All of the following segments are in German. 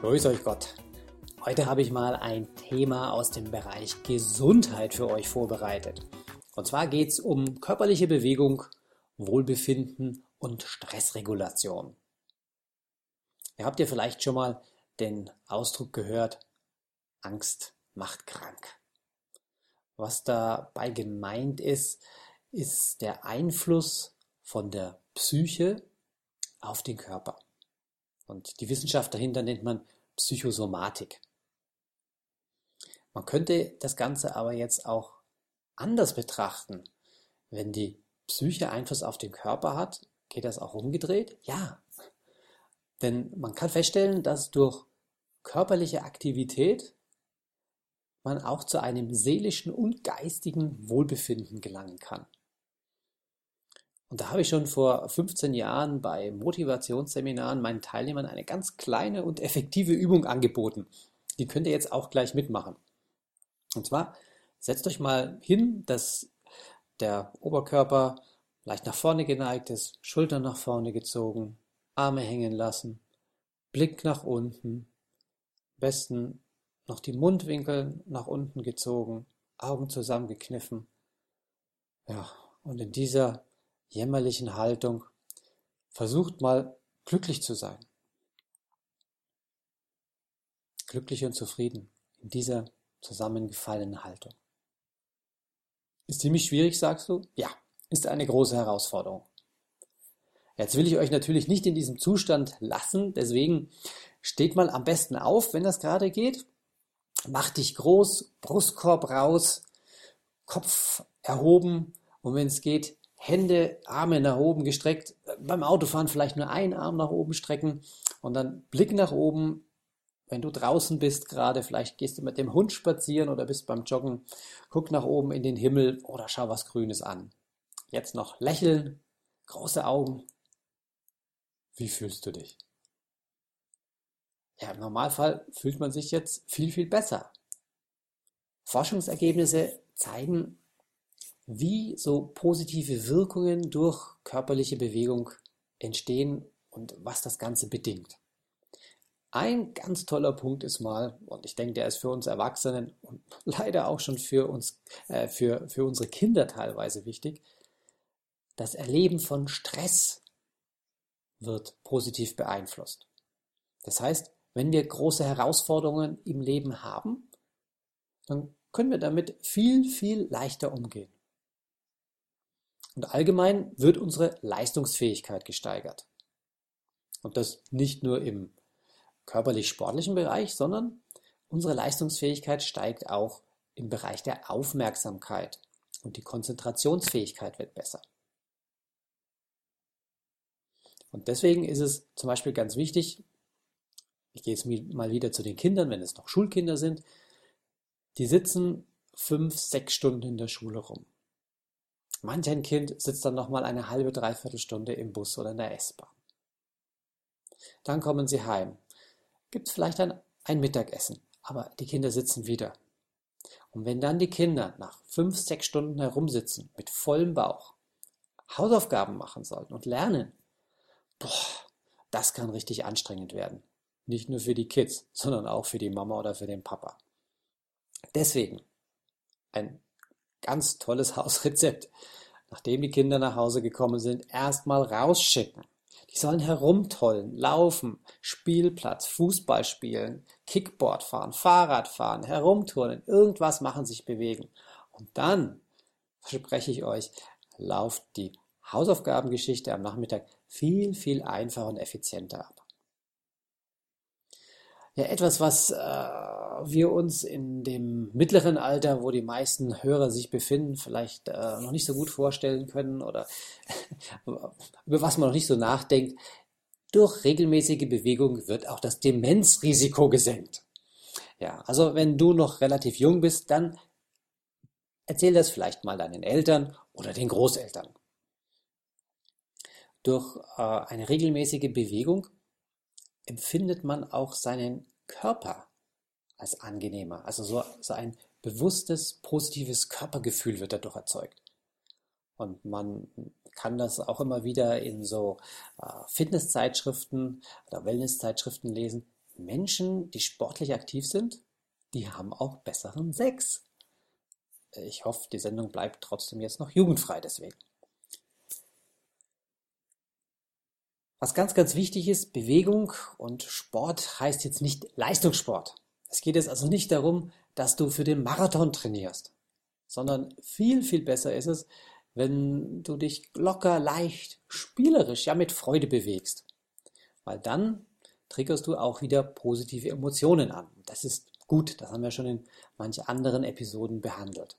Grüß euch Gott. Heute habe ich mal ein Thema aus dem Bereich Gesundheit für euch vorbereitet. Und zwar geht es um körperliche Bewegung, Wohlbefinden und Stressregulation. Ihr habt ja vielleicht schon mal den Ausdruck gehört, Angst macht krank. Was dabei gemeint ist, ist der Einfluss von der Psyche auf den Körper. Und die Wissenschaft dahinter nennt man Psychosomatik. Man könnte das Ganze aber jetzt auch anders betrachten. Wenn die Psyche Einfluss auf den Körper hat, geht das auch umgedreht? Ja. Denn man kann feststellen, dass durch körperliche Aktivität man auch zu einem seelischen und geistigen Wohlbefinden gelangen kann. Und da habe ich schon vor 15 Jahren bei Motivationsseminaren meinen Teilnehmern eine ganz kleine und effektive Übung angeboten. Die könnt ihr jetzt auch gleich mitmachen. Und zwar setzt euch mal hin, dass der Oberkörper leicht nach vorne geneigt ist, Schultern nach vorne gezogen, Arme hängen lassen, Blick nach unten, am besten noch die Mundwinkel nach unten gezogen, Augen zusammengekniffen. Ja, und in dieser jämmerlichen Haltung. Versucht mal glücklich zu sein. Glücklich und zufrieden in dieser zusammengefallenen Haltung. Ist ziemlich schwierig, sagst du? Ja, ist eine große Herausforderung. Jetzt will ich euch natürlich nicht in diesem Zustand lassen, deswegen steht mal am besten auf, wenn das gerade geht. Mach dich groß, Brustkorb raus, Kopf erhoben und wenn es geht, Hände, Arme nach oben gestreckt, beim Autofahren vielleicht nur einen Arm nach oben strecken und dann Blick nach oben. Wenn du draußen bist gerade, vielleicht gehst du mit dem Hund spazieren oder bist beim Joggen, guck nach oben in den Himmel oder schau was Grünes an. Jetzt noch lächeln, große Augen. Wie fühlst du dich? Ja, im Normalfall fühlt man sich jetzt viel, viel besser. Forschungsergebnisse zeigen, wie so positive Wirkungen durch körperliche Bewegung entstehen und was das Ganze bedingt. Ein ganz toller Punkt ist mal, und ich denke, der ist für uns Erwachsenen und leider auch schon für uns, äh, für, für unsere Kinder teilweise wichtig, das Erleben von Stress wird positiv beeinflusst. Das heißt, wenn wir große Herausforderungen im Leben haben, dann können wir damit viel, viel leichter umgehen. Und allgemein wird unsere Leistungsfähigkeit gesteigert. Und das nicht nur im körperlich-sportlichen Bereich, sondern unsere Leistungsfähigkeit steigt auch im Bereich der Aufmerksamkeit und die Konzentrationsfähigkeit wird besser. Und deswegen ist es zum Beispiel ganz wichtig, ich gehe jetzt mal wieder zu den Kindern, wenn es noch Schulkinder sind, die sitzen fünf, sechs Stunden in der Schule rum. Manch ein Kind sitzt dann nochmal eine halbe, dreiviertel Stunde im Bus oder in der S-Bahn. Dann kommen sie heim. Gibt vielleicht dann ein Mittagessen, aber die Kinder sitzen wieder. Und wenn dann die Kinder nach fünf, sechs Stunden herumsitzen, mit vollem Bauch, Hausaufgaben machen sollten und lernen, boah, das kann richtig anstrengend werden. Nicht nur für die Kids, sondern auch für die Mama oder für den Papa. Deswegen ein Ganz tolles Hausrezept. Nachdem die Kinder nach Hause gekommen sind, erstmal rausschicken. Die sollen herumtollen, laufen, Spielplatz, Fußball spielen, Kickboard fahren, Fahrrad fahren, herumturnen, irgendwas machen, sich bewegen. Und dann, verspreche ich euch, lauft die Hausaufgabengeschichte am Nachmittag viel, viel einfacher und effizienter ab. Ja, etwas, was äh, wir uns in dem mittleren Alter, wo die meisten Hörer sich befinden, vielleicht äh, noch nicht so gut vorstellen können oder über was man noch nicht so nachdenkt, durch regelmäßige Bewegung wird auch das Demenzrisiko gesenkt. Ja, also wenn du noch relativ jung bist, dann erzähl das vielleicht mal deinen Eltern oder den Großeltern. Durch äh, eine regelmäßige Bewegung empfindet man auch seinen Körper als angenehmer. Also so, so ein bewusstes, positives Körpergefühl wird dadurch erzeugt. Und man kann das auch immer wieder in so äh, Fitnesszeitschriften oder Wellnesszeitschriften lesen. Menschen, die sportlich aktiv sind, die haben auch besseren Sex. Ich hoffe, die Sendung bleibt trotzdem jetzt noch jugendfrei deswegen. Was ganz, ganz wichtig ist, Bewegung und Sport heißt jetzt nicht Leistungssport. Es geht jetzt also nicht darum, dass du für den Marathon trainierst, sondern viel, viel besser ist es, wenn du dich locker, leicht, spielerisch, ja mit Freude bewegst. Weil dann triggerst du auch wieder positive Emotionen an. Das ist gut, das haben wir schon in manchen anderen Episoden behandelt.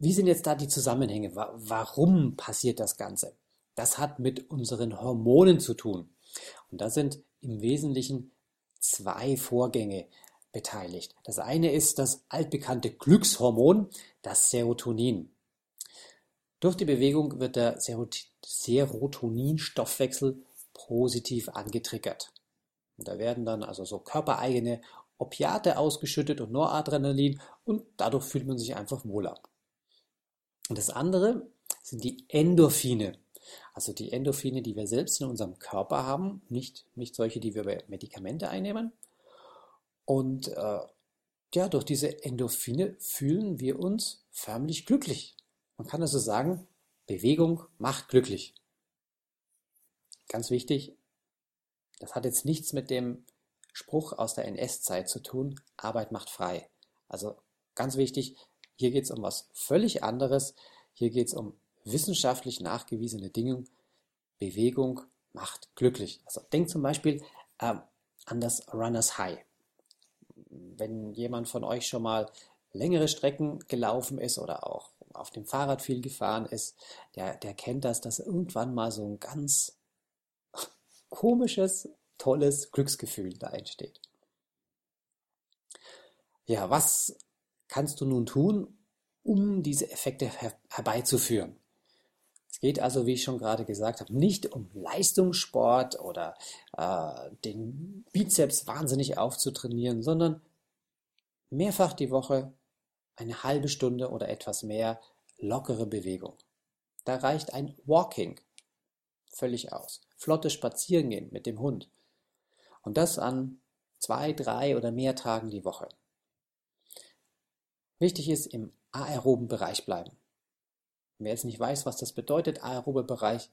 Wie sind jetzt da die Zusammenhänge? Warum passiert das Ganze? Das hat mit unseren Hormonen zu tun. Und da sind im Wesentlichen zwei Vorgänge beteiligt. Das eine ist das altbekannte Glückshormon, das Serotonin. Durch die Bewegung wird der Serotoninstoffwechsel positiv angetriggert. Und da werden dann also so körpereigene Opiate ausgeschüttet und Noradrenalin und dadurch fühlt man sich einfach wohler. Und das andere sind die Endorphine. Also die Endorphine, die wir selbst in unserem Körper haben, nicht, nicht solche, die wir bei Medikamente einnehmen. Und äh, ja, durch diese Endorphine fühlen wir uns förmlich glücklich. Man kann also sagen, Bewegung macht glücklich. Ganz wichtig, das hat jetzt nichts mit dem Spruch aus der NS-Zeit zu tun, Arbeit macht frei. Also ganz wichtig, hier geht es um was völlig anderes. Hier geht es um wissenschaftlich nachgewiesene Dinge, Bewegung macht glücklich. Also denk zum Beispiel äh, an das Runners High. Wenn jemand von euch schon mal längere Strecken gelaufen ist oder auch auf dem Fahrrad viel gefahren ist, der, der kennt das, dass irgendwann mal so ein ganz komisches, tolles Glücksgefühl da entsteht. Ja, was kannst du nun tun, um diese Effekte her herbeizuführen? Geht also, wie ich schon gerade gesagt habe, nicht um Leistungssport oder äh, den Bizeps wahnsinnig aufzutrainieren, sondern mehrfach die Woche eine halbe Stunde oder etwas mehr lockere Bewegung. Da reicht ein Walking völlig aus. Flotte Spazierengehen mit dem Hund. Und das an zwei, drei oder mehr Tagen die Woche. Wichtig ist, im aeroben Bereich bleiben. Wer jetzt nicht weiß, was das bedeutet, aerober Bereich,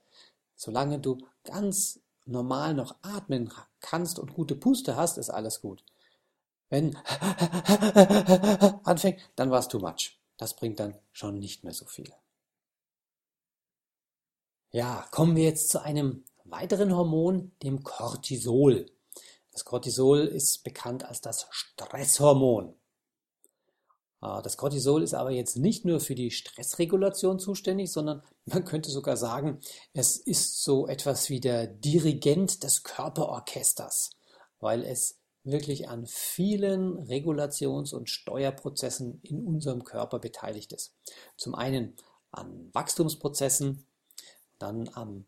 solange du ganz normal noch atmen kannst und gute Puste hast, ist alles gut. Wenn anfängt, dann war es too much. Das bringt dann schon nicht mehr so viel. Ja, kommen wir jetzt zu einem weiteren Hormon, dem Cortisol. Das Cortisol ist bekannt als das Stresshormon. Ah, das Cortisol ist aber jetzt nicht nur für die Stressregulation zuständig, sondern man könnte sogar sagen, es ist so etwas wie der Dirigent des Körperorchesters, weil es wirklich an vielen Regulations- und Steuerprozessen in unserem Körper beteiligt ist. Zum einen an Wachstumsprozessen, dann am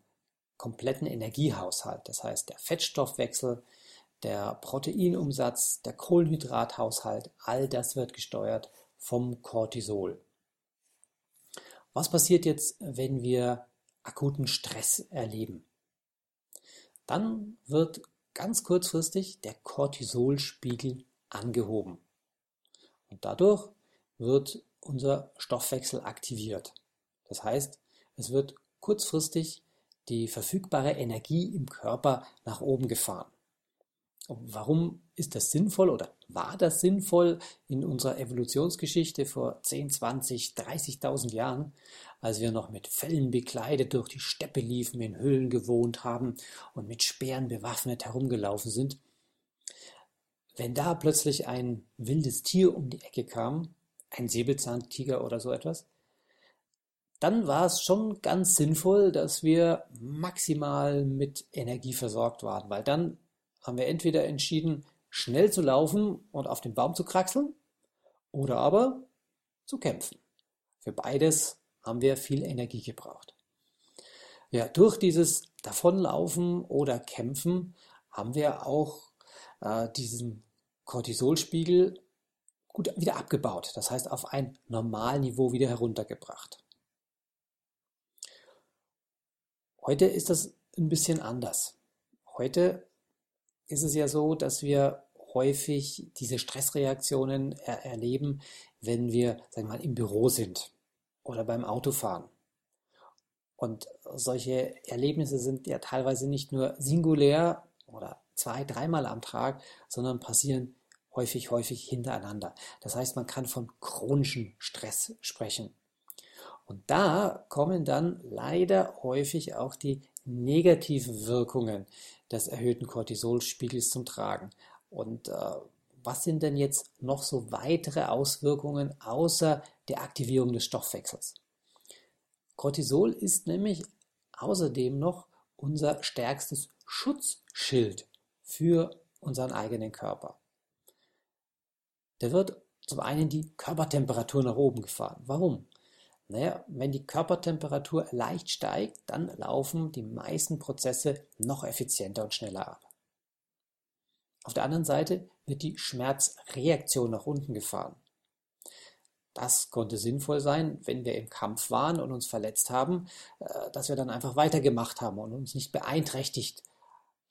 kompletten Energiehaushalt, das heißt der Fettstoffwechsel, der Proteinumsatz, der Kohlenhydrathaushalt, all das wird gesteuert vom Cortisol. Was passiert jetzt, wenn wir akuten Stress erleben? Dann wird ganz kurzfristig der Cortisolspiegel angehoben. Und dadurch wird unser Stoffwechsel aktiviert. Das heißt, es wird kurzfristig die verfügbare Energie im Körper nach oben gefahren. Warum ist das sinnvoll oder war das sinnvoll in unserer Evolutionsgeschichte vor 10, 20, 30.000 Jahren, als wir noch mit Fellen bekleidet durch die Steppe liefen, in Höhlen gewohnt haben und mit Speeren bewaffnet herumgelaufen sind? Wenn da plötzlich ein wildes Tier um die Ecke kam, ein Säbelzahntiger oder so etwas, dann war es schon ganz sinnvoll, dass wir maximal mit Energie versorgt waren, weil dann haben wir entweder entschieden, schnell zu laufen und auf den Baum zu kraxeln oder aber zu kämpfen. Für beides haben wir viel Energie gebraucht. Ja, durch dieses Davonlaufen oder Kämpfen haben wir auch äh, diesen Cortisolspiegel gut wieder abgebaut, das heißt auf ein Normalniveau wieder heruntergebracht. Heute ist das ein bisschen anders. Heute ist es ja so, dass wir häufig diese Stressreaktionen er erleben, wenn wir, sagen wir mal, im Büro sind oder beim Autofahren. Und solche Erlebnisse sind ja teilweise nicht nur singulär oder zwei, dreimal am Tag, sondern passieren häufig, häufig hintereinander. Das heißt, man kann von chronischem Stress sprechen. Und da kommen dann leider häufig auch die negativen Wirkungen des erhöhten Cortisolspiegels zum Tragen. Und äh, was sind denn jetzt noch so weitere Auswirkungen außer der Aktivierung des Stoffwechsels? Cortisol ist nämlich außerdem noch unser stärkstes Schutzschild für unseren eigenen Körper. Der wird zum einen die Körpertemperatur nach oben gefahren. Warum? Naja, wenn die Körpertemperatur leicht steigt, dann laufen die meisten Prozesse noch effizienter und schneller ab. Auf der anderen Seite wird die Schmerzreaktion nach unten gefahren. Das konnte sinnvoll sein, wenn wir im Kampf waren und uns verletzt haben, äh, dass wir dann einfach weitergemacht haben und uns nicht beeinträchtigt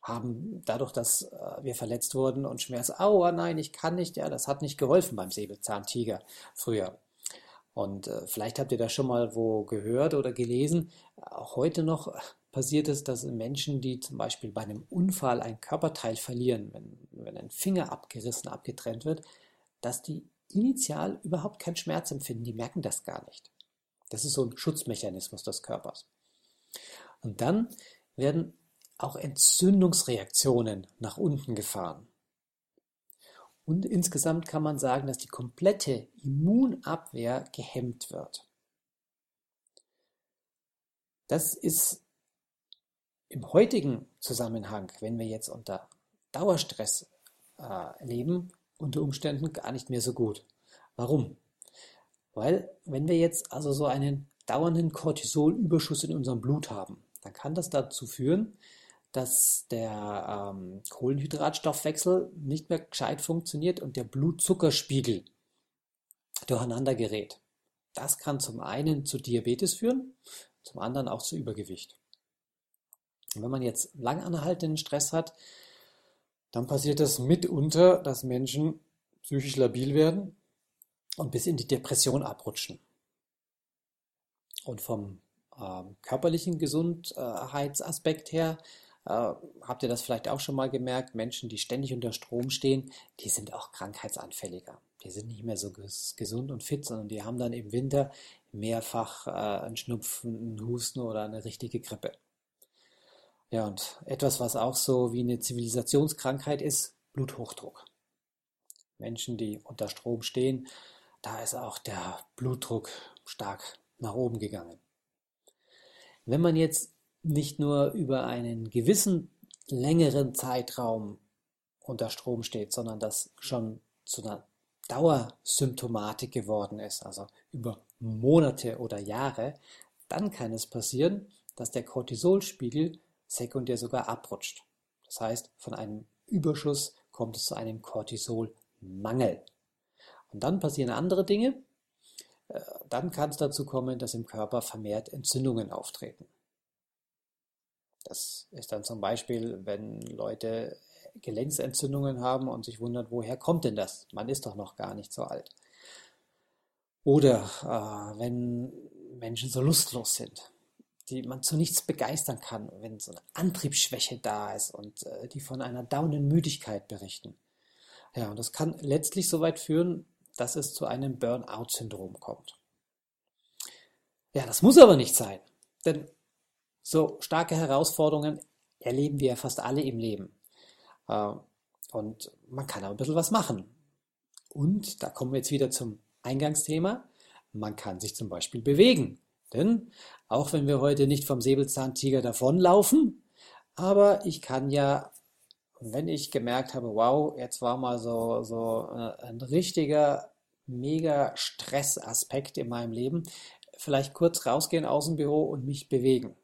haben, dadurch, dass äh, wir verletzt wurden und Schmerz, aua, nein, ich kann nicht, ja, das hat nicht geholfen beim Säbelzahntiger früher. Und äh, vielleicht habt ihr das schon mal wo gehört oder gelesen. Auch heute noch passiert es, dass Menschen, die zum Beispiel bei einem Unfall ein Körperteil verlieren, wenn, wenn ein Finger abgerissen, abgetrennt wird, dass die initial überhaupt keinen Schmerz empfinden. Die merken das gar nicht. Das ist so ein Schutzmechanismus des Körpers. Und dann werden auch Entzündungsreaktionen nach unten gefahren. Und insgesamt kann man sagen, dass die komplette Immunabwehr gehemmt wird. Das ist im heutigen Zusammenhang, wenn wir jetzt unter Dauerstress äh, leben, unter Umständen gar nicht mehr so gut. Warum? Weil wenn wir jetzt also so einen dauernden Cortisolüberschuss in unserem Blut haben, dann kann das dazu führen, dass der ähm, Kohlenhydratstoffwechsel nicht mehr gescheit funktioniert und der Blutzuckerspiegel durcheinander gerät. Das kann zum einen zu Diabetes führen, zum anderen auch zu Übergewicht. Und wenn man jetzt lang anhaltenden Stress hat, dann passiert das mitunter, dass Menschen psychisch labil werden und bis in die Depression abrutschen. Und vom äh, körperlichen Gesundheitsaspekt her äh, habt ihr das vielleicht auch schon mal gemerkt, Menschen, die ständig unter Strom stehen, die sind auch krankheitsanfälliger. Die sind nicht mehr so gesund und fit, sondern die haben dann im Winter mehrfach äh, einen Schnupfen, einen Husten oder eine richtige Grippe. Ja, und etwas, was auch so wie eine Zivilisationskrankheit ist, Bluthochdruck. Menschen, die unter Strom stehen, da ist auch der Blutdruck stark nach oben gegangen. Wenn man jetzt nicht nur über einen gewissen längeren Zeitraum unter Strom steht, sondern das schon zu einer Dauersymptomatik geworden ist, also über Monate oder Jahre, dann kann es passieren, dass der Cortisolspiegel sekundär sogar abrutscht. Das heißt, von einem Überschuss kommt es zu einem Cortisolmangel. Und dann passieren andere Dinge. Äh, dann kann es dazu kommen, dass im Körper vermehrt Entzündungen auftreten. Das ist dann zum Beispiel, wenn Leute Gelenksentzündungen haben und sich wundern, woher kommt denn das? Man ist doch noch gar nicht so alt. Oder äh, wenn Menschen so lustlos sind die man zu nichts begeistern kann, wenn so eine Antriebsschwäche da ist und äh, die von einer dauernden Müdigkeit berichten. Ja, und das kann letztlich so weit führen, dass es zu einem Burnout-Syndrom kommt. Ja, das muss aber nicht sein, denn so starke Herausforderungen erleben wir fast alle im Leben. Äh, und man kann aber ein bisschen was machen. Und da kommen wir jetzt wieder zum Eingangsthema. Man kann sich zum Beispiel bewegen. Denn auch wenn wir heute nicht vom Säbelzahntiger davonlaufen, aber ich kann ja, wenn ich gemerkt habe, wow, jetzt war mal so, so äh, ein richtiger, mega Stressaspekt in meinem Leben, vielleicht kurz rausgehen aus dem Büro und mich bewegen.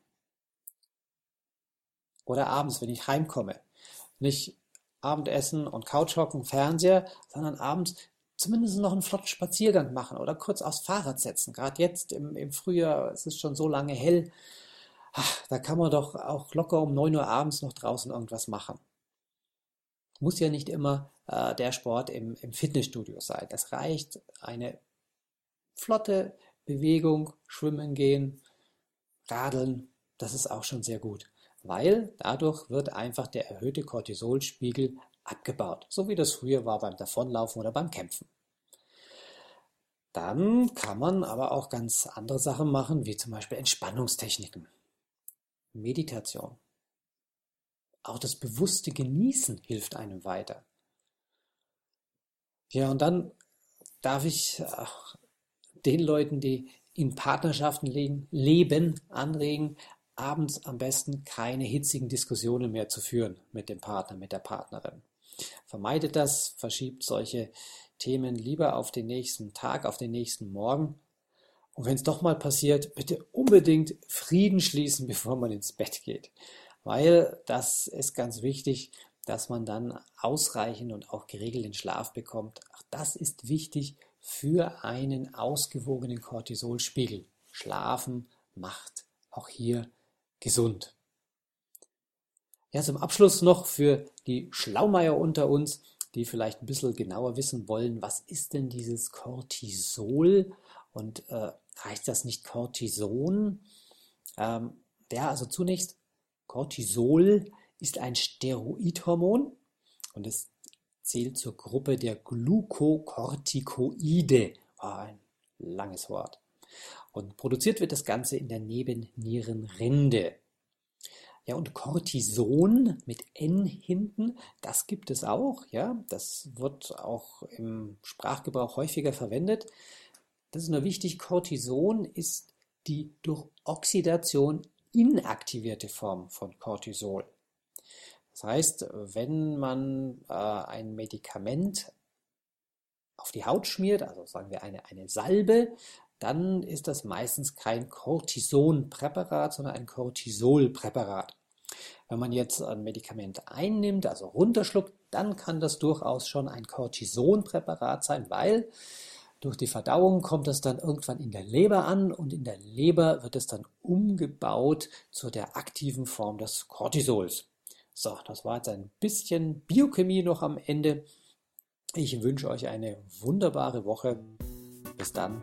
Oder abends, wenn ich heimkomme. Nicht Abendessen und Couchhocken, Fernseher, sondern abends zumindest noch einen flotten Spaziergang machen oder kurz aufs Fahrrad setzen. Gerade jetzt im, im Frühjahr, es ist schon so lange hell, ach, da kann man doch auch locker um 9 Uhr abends noch draußen irgendwas machen. Muss ja nicht immer äh, der Sport im, im Fitnessstudio sein. Es reicht eine flotte Bewegung, schwimmen gehen, radeln, das ist auch schon sehr gut, weil dadurch wird einfach der erhöhte Cortisolspiegel abgebaut, so wie das früher war beim Davonlaufen oder beim Kämpfen. Dann kann man aber auch ganz andere Sachen machen, wie zum Beispiel Entspannungstechniken, Meditation. Auch das bewusste Genießen hilft einem weiter. Ja, und dann darf ich den Leuten, die in Partnerschaften leben, anregen, abends am besten keine hitzigen Diskussionen mehr zu führen mit dem Partner, mit der Partnerin. Vermeidet das, verschiebt solche Themen lieber auf den nächsten Tag, auf den nächsten Morgen. Und wenn es doch mal passiert, bitte unbedingt Frieden schließen, bevor man ins Bett geht. Weil das ist ganz wichtig, dass man dann ausreichend und auch geregelten Schlaf bekommt. Auch das ist wichtig für einen ausgewogenen Cortisolspiegel. Schlafen macht auch hier gesund. Ja, zum Abschluss noch für die Schlaumeier unter uns, die vielleicht ein bisschen genauer wissen wollen, was ist denn dieses Cortisol und äh, heißt das nicht Cortison? Ähm, ja, also zunächst, Cortisol ist ein Steroidhormon und es zählt zur Gruppe der Glukokortikoide. Oh, ein langes Wort. Und produziert wird das Ganze in der Nebennierenrinde. Ja, und Cortison mit N hinten, das gibt es auch, ja. Das wird auch im Sprachgebrauch häufiger verwendet. Das ist nur wichtig, Cortison ist die durch Oxidation inaktivierte Form von Cortisol. Das heißt, wenn man äh, ein Medikament auf die Haut schmiert, also sagen wir eine, eine Salbe, dann ist das meistens kein Cortisonpräparat, sondern ein Cortisolpräparat. Wenn man jetzt ein Medikament einnimmt, also runterschluckt, dann kann das durchaus schon ein Cortisonpräparat sein, weil durch die Verdauung kommt es dann irgendwann in der Leber an und in der Leber wird es dann umgebaut zu der aktiven Form des Cortisols. So, das war jetzt ein bisschen Biochemie noch am Ende. Ich wünsche euch eine wunderbare Woche. Bis dann,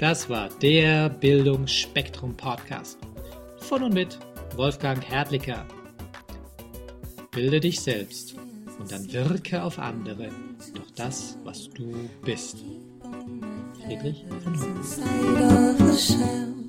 das war der Bildungsspektrum Podcast von und mit Wolfgang Hertlicker. Bilde dich selbst und dann wirke auf andere durch das, was du bist. Friedrich von Huber.